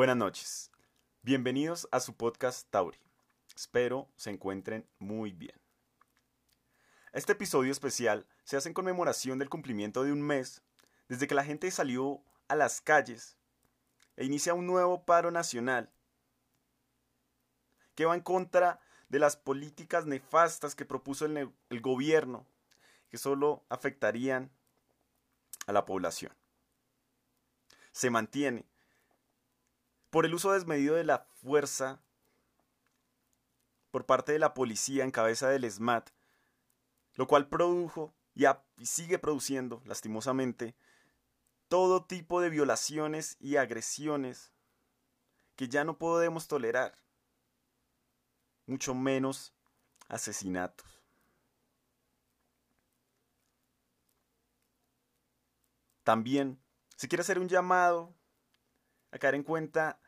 Buenas noches. Bienvenidos a su podcast Tauri. Espero se encuentren muy bien. Este episodio especial se hace en conmemoración del cumplimiento de un mes desde que la gente salió a las calles e inicia un nuevo paro nacional que va en contra de las políticas nefastas que propuso el, el gobierno que solo afectarían a la población. Se mantiene por el uso desmedido de la fuerza por parte de la policía en cabeza del SMAT, lo cual produjo y, sigue produciendo, lastimosamente, todo tipo de violaciones y agresiones que ya no podemos tolerar, mucho menos asesinatos. También se quiere hacer un llamado a caer en cuenta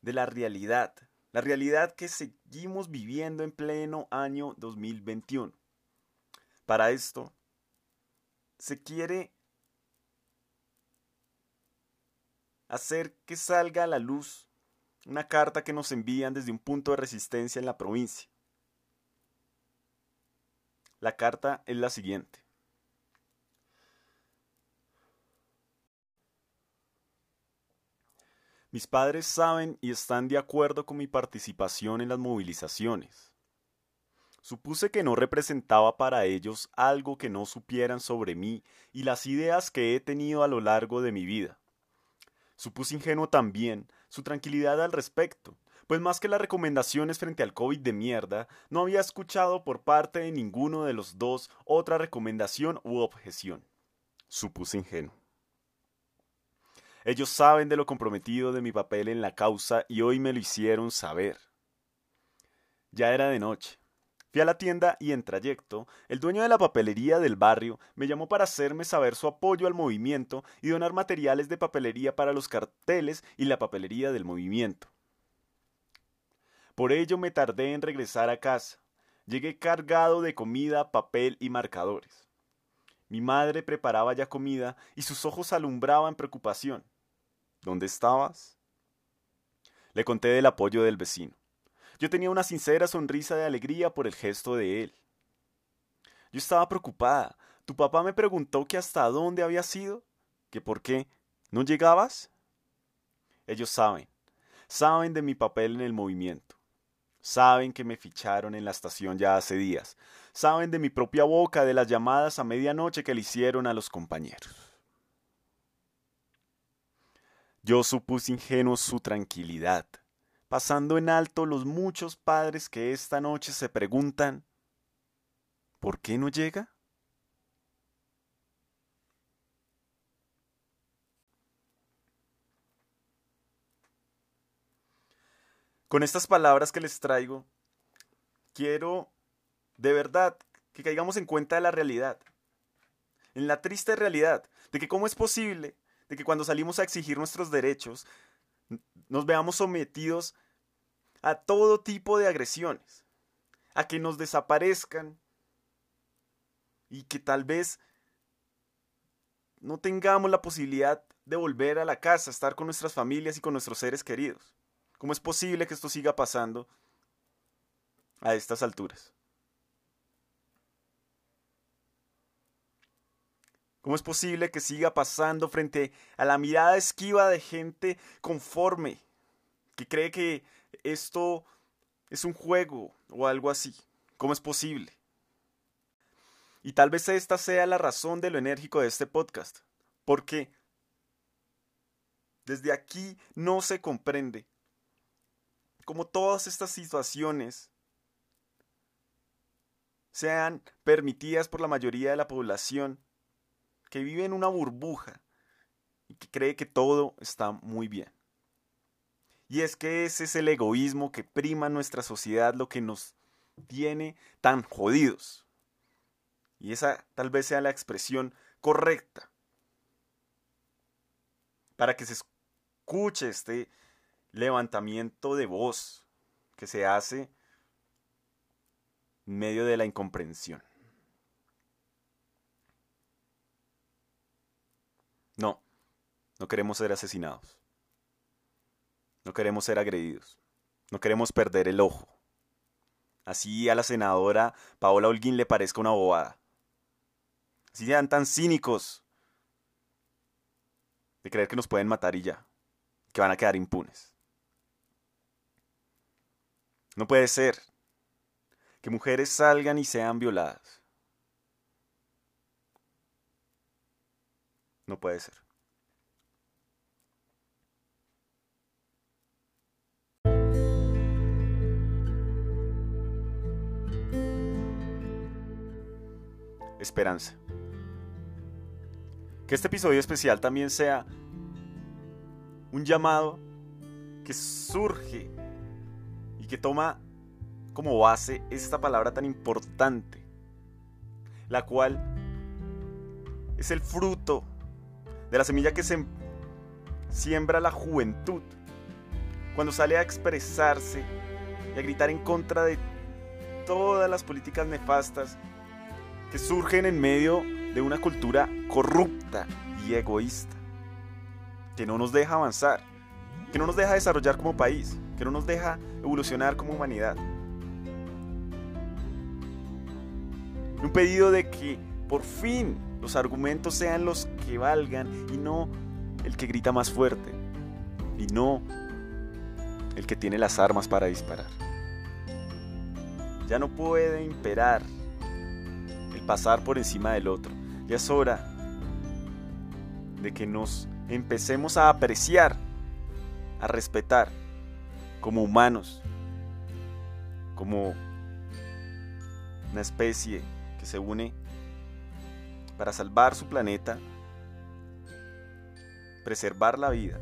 de la realidad, la realidad que seguimos viviendo en pleno año 2021. Para esto, se quiere hacer que salga a la luz una carta que nos envían desde un punto de resistencia en la provincia. La carta es la siguiente. Mis padres saben y están de acuerdo con mi participación en las movilizaciones. Supuse que no representaba para ellos algo que no supieran sobre mí y las ideas que he tenido a lo largo de mi vida. Supuse ingenuo también su tranquilidad al respecto, pues más que las recomendaciones frente al COVID de mierda, no había escuchado por parte de ninguno de los dos otra recomendación u objeción. Supuse ingenuo. Ellos saben de lo comprometido de mi papel en la causa y hoy me lo hicieron saber. Ya era de noche. Fui a la tienda y en trayecto, el dueño de la papelería del barrio me llamó para hacerme saber su apoyo al movimiento y donar materiales de papelería para los carteles y la papelería del movimiento. Por ello me tardé en regresar a casa. Llegué cargado de comida, papel y marcadores. Mi madre preparaba ya comida y sus ojos alumbraban preocupación. ¿Dónde estabas? Le conté del apoyo del vecino. Yo tenía una sincera sonrisa de alegría por el gesto de él. Yo estaba preocupada. Tu papá me preguntó que hasta dónde había sido, que por qué no llegabas. Ellos saben, saben de mi papel en el movimiento. Saben que me ficharon en la estación ya hace días. Saben de mi propia boca de las llamadas a medianoche que le hicieron a los compañeros. Yo supuse ingenuo su tranquilidad, pasando en alto los muchos padres que esta noche se preguntan ¿Por qué no llega? Con estas palabras que les traigo, quiero de verdad que caigamos en cuenta de la realidad, en la triste realidad de que cómo es posible que cuando salimos a exigir nuestros derechos, nos veamos sometidos a todo tipo de agresiones, a que nos desaparezcan y que tal vez no tengamos la posibilidad de volver a la casa, estar con nuestras familias y con nuestros seres queridos. ¿Cómo es posible que esto siga pasando a estas alturas? ¿Cómo es posible que siga pasando frente a la mirada esquiva de gente conforme, que cree que esto es un juego o algo así? ¿Cómo es posible? Y tal vez esta sea la razón de lo enérgico de este podcast, porque desde aquí no se comprende cómo todas estas situaciones sean permitidas por la mayoría de la población que vive en una burbuja y que cree que todo está muy bien. Y es que ese es el egoísmo que prima nuestra sociedad, lo que nos tiene tan jodidos. Y esa tal vez sea la expresión correcta para que se escuche este levantamiento de voz que se hace en medio de la incomprensión. No, queremos ser asesinados. No queremos ser agredidos. No queremos perder el ojo. Así a la senadora Paola Holguín le parezca una bobada. Así sean tan cínicos de creer que nos pueden matar y ya, que van a quedar impunes. No puede ser que mujeres salgan y sean violadas. No puede ser. Esperanza. Que este episodio especial también sea un llamado que surge y que toma como base esta palabra tan importante, la cual es el fruto de la semilla que se siembra la juventud cuando sale a expresarse y a gritar en contra de todas las políticas nefastas que surgen en medio de una cultura corrupta y egoísta, que no nos deja avanzar, que no nos deja desarrollar como país, que no nos deja evolucionar como humanidad. Un pedido de que por fin los argumentos sean los que valgan y no el que grita más fuerte y no el que tiene las armas para disparar. Ya no puede imperar pasar por encima del otro. Ya es hora de que nos empecemos a apreciar, a respetar como humanos, como una especie que se une para salvar su planeta, preservar la vida,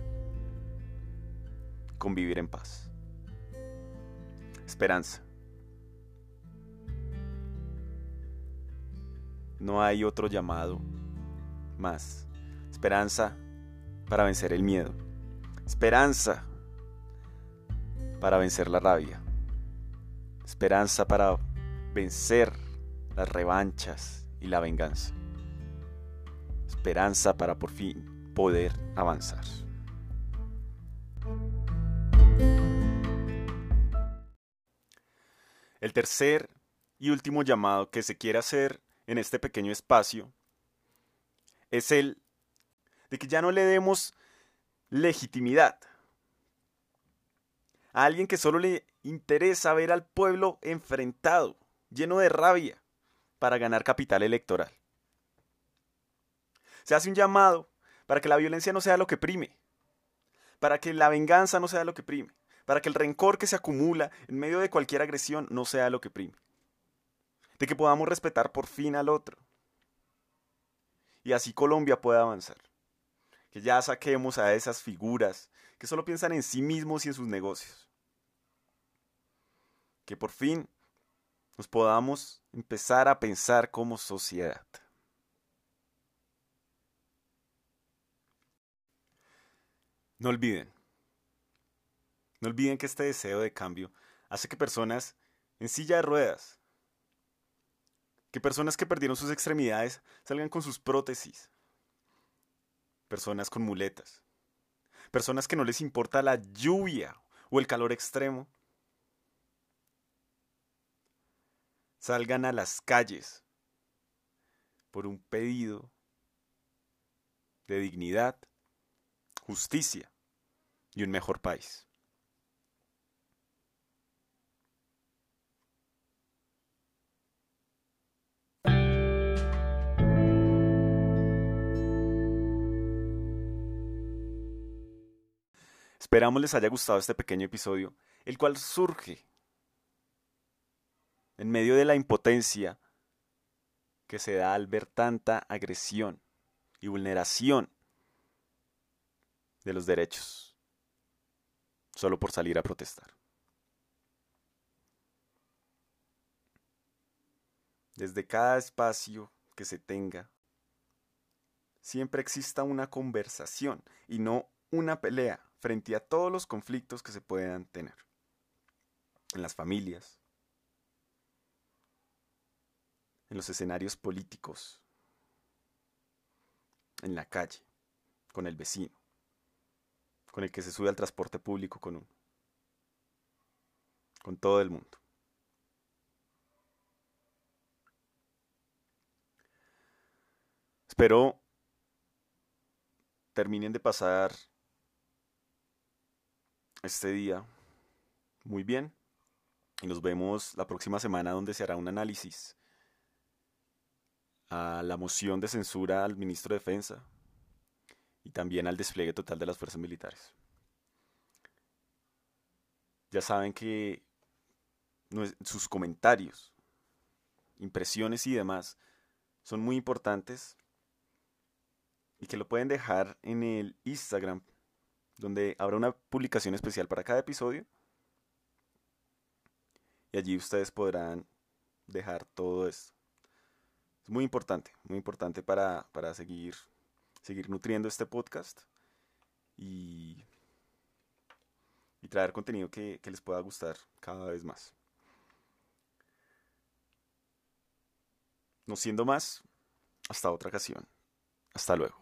convivir en paz. Esperanza. No hay otro llamado más. Esperanza para vencer el miedo. Esperanza para vencer la rabia. Esperanza para vencer las revanchas y la venganza. Esperanza para por fin poder avanzar. El tercer y último llamado que se quiere hacer en este pequeño espacio es el de que ya no le demos legitimidad a alguien que solo le interesa ver al pueblo enfrentado, lleno de rabia, para ganar capital electoral. Se hace un llamado para que la violencia no sea lo que prime, para que la venganza no sea lo que prime, para que el rencor que se acumula en medio de cualquier agresión no sea lo que prime, de que podamos respetar por fin al otro. Y así Colombia pueda avanzar. Que ya saquemos a esas figuras que solo piensan en sí mismos y en sus negocios. Que por fin nos podamos empezar a pensar como sociedad. No olviden, no olviden que este deseo de cambio hace que personas en silla de ruedas, que personas que perdieron sus extremidades salgan con sus prótesis, personas con muletas, personas que no les importa la lluvia o el calor extremo, salgan a las calles por un pedido de dignidad, justicia y un mejor país. Esperamos les haya gustado este pequeño episodio, el cual surge en medio de la impotencia que se da al ver tanta agresión y vulneración de los derechos, solo por salir a protestar. Desde cada espacio que se tenga, siempre exista una conversación y no una pelea frente a todos los conflictos que se puedan tener. En las familias, en los escenarios políticos, en la calle, con el vecino, con el que se sube al transporte público con uno. Con todo el mundo. Espero terminen de pasar este día muy bien. Y nos vemos la próxima semana donde se hará un análisis a la moción de censura al ministro de Defensa y también al despliegue total de las fuerzas militares. Ya saben que sus comentarios, impresiones y demás son muy importantes y que lo pueden dejar en el Instagram, donde habrá una publicación especial para cada episodio. Y allí ustedes podrán dejar todo esto. Es muy importante, muy importante para, para seguir, seguir nutriendo este podcast y, y traer contenido que, que les pueda gustar cada vez más. No siendo más, hasta otra ocasión. Hasta luego.